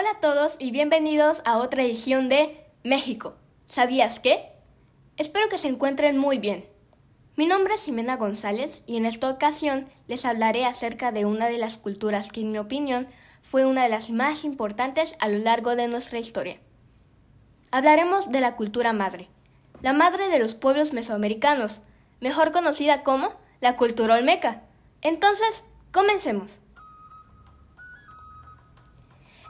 Hola a todos y bienvenidos a otra edición de México. ¿Sabías qué? Espero que se encuentren muy bien. Mi nombre es Jimena González y en esta ocasión les hablaré acerca de una de las culturas que en mi opinión fue una de las más importantes a lo largo de nuestra historia. Hablaremos de la cultura madre, la madre de los pueblos mesoamericanos, mejor conocida como la cultura olmeca. Entonces, comencemos.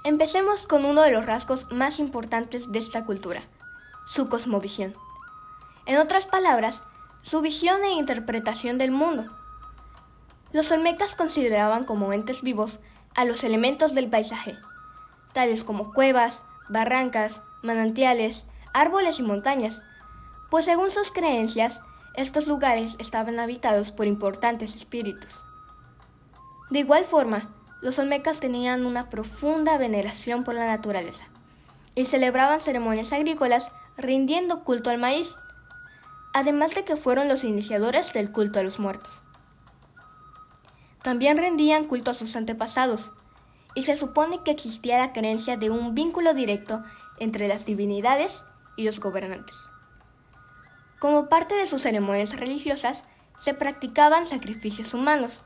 Empecemos con uno de los rasgos más importantes de esta cultura, su cosmovisión. En otras palabras, su visión e interpretación del mundo. Los olmecas consideraban como entes vivos a los elementos del paisaje, tales como cuevas, barrancas, manantiales, árboles y montañas, pues según sus creencias, estos lugares estaban habitados por importantes espíritus. De igual forma, los olmecas tenían una profunda veneración por la naturaleza y celebraban ceremonias agrícolas rindiendo culto al maíz, además de que fueron los iniciadores del culto a los muertos. También rendían culto a sus antepasados, y se supone que existía la creencia de un vínculo directo entre las divinidades y los gobernantes. Como parte de sus ceremonias religiosas, se practicaban sacrificios humanos.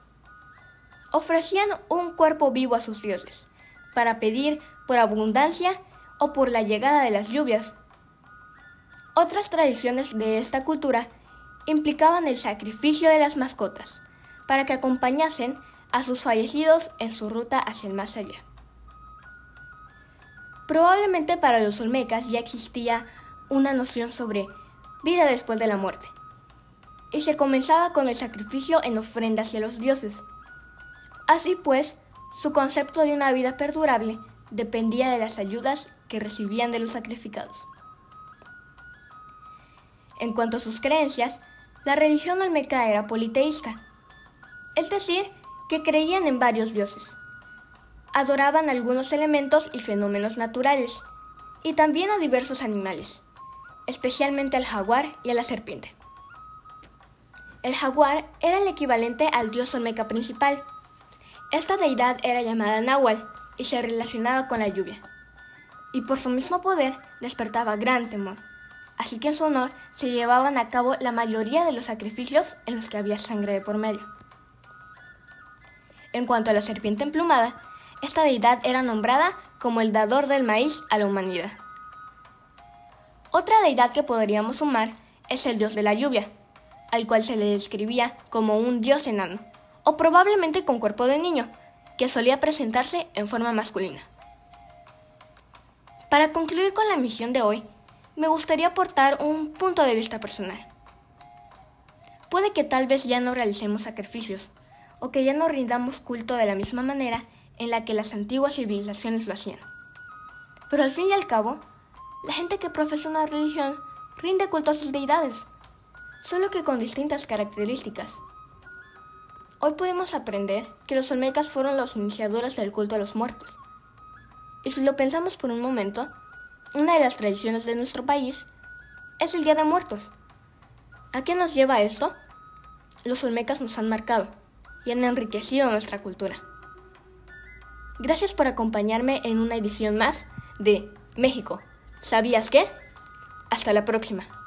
Ofrecían un cuerpo vivo a sus dioses, para pedir por abundancia o por la llegada de las lluvias. Otras tradiciones de esta cultura implicaban el sacrificio de las mascotas, para que acompañasen a sus fallecidos en su ruta hacia el más allá. Probablemente para los olmecas ya existía una noción sobre vida después de la muerte, y se comenzaba con el sacrificio en ofrenda hacia los dioses. Así pues, su concepto de una vida perdurable dependía de las ayudas que recibían de los sacrificados. En cuanto a sus creencias, la religión olmeca era politeísta, es decir, que creían en varios dioses. Adoraban algunos elementos y fenómenos naturales, y también a diversos animales, especialmente al jaguar y a la serpiente. El jaguar era el equivalente al dios olmeca principal. Esta deidad era llamada Nahual y se relacionaba con la lluvia, y por su mismo poder despertaba gran temor, así que en su honor se llevaban a cabo la mayoría de los sacrificios en los que había sangre de por medio. En cuanto a la serpiente emplumada, esta deidad era nombrada como el dador del maíz a la humanidad. Otra deidad que podríamos sumar es el dios de la lluvia, al cual se le describía como un dios enano, o probablemente con cuerpo de niño, que solía presentarse en forma masculina. Para concluir con la misión de hoy, me gustaría aportar un punto de vista personal. Puede que tal vez ya no realicemos sacrificios, o que ya no rindamos culto de la misma manera en la que las antiguas civilizaciones lo hacían. Pero al fin y al cabo, la gente que profesa una religión rinde culto a sus deidades, solo que con distintas características. Hoy podemos aprender que los olmecas fueron los iniciadores del culto a los muertos. Y si lo pensamos por un momento, una de las tradiciones de nuestro país es el Día de Muertos. ¿A qué nos lleva esto? Los olmecas nos han marcado y han enriquecido nuestra cultura. Gracias por acompañarme en una edición más de México. ¿Sabías qué? Hasta la próxima.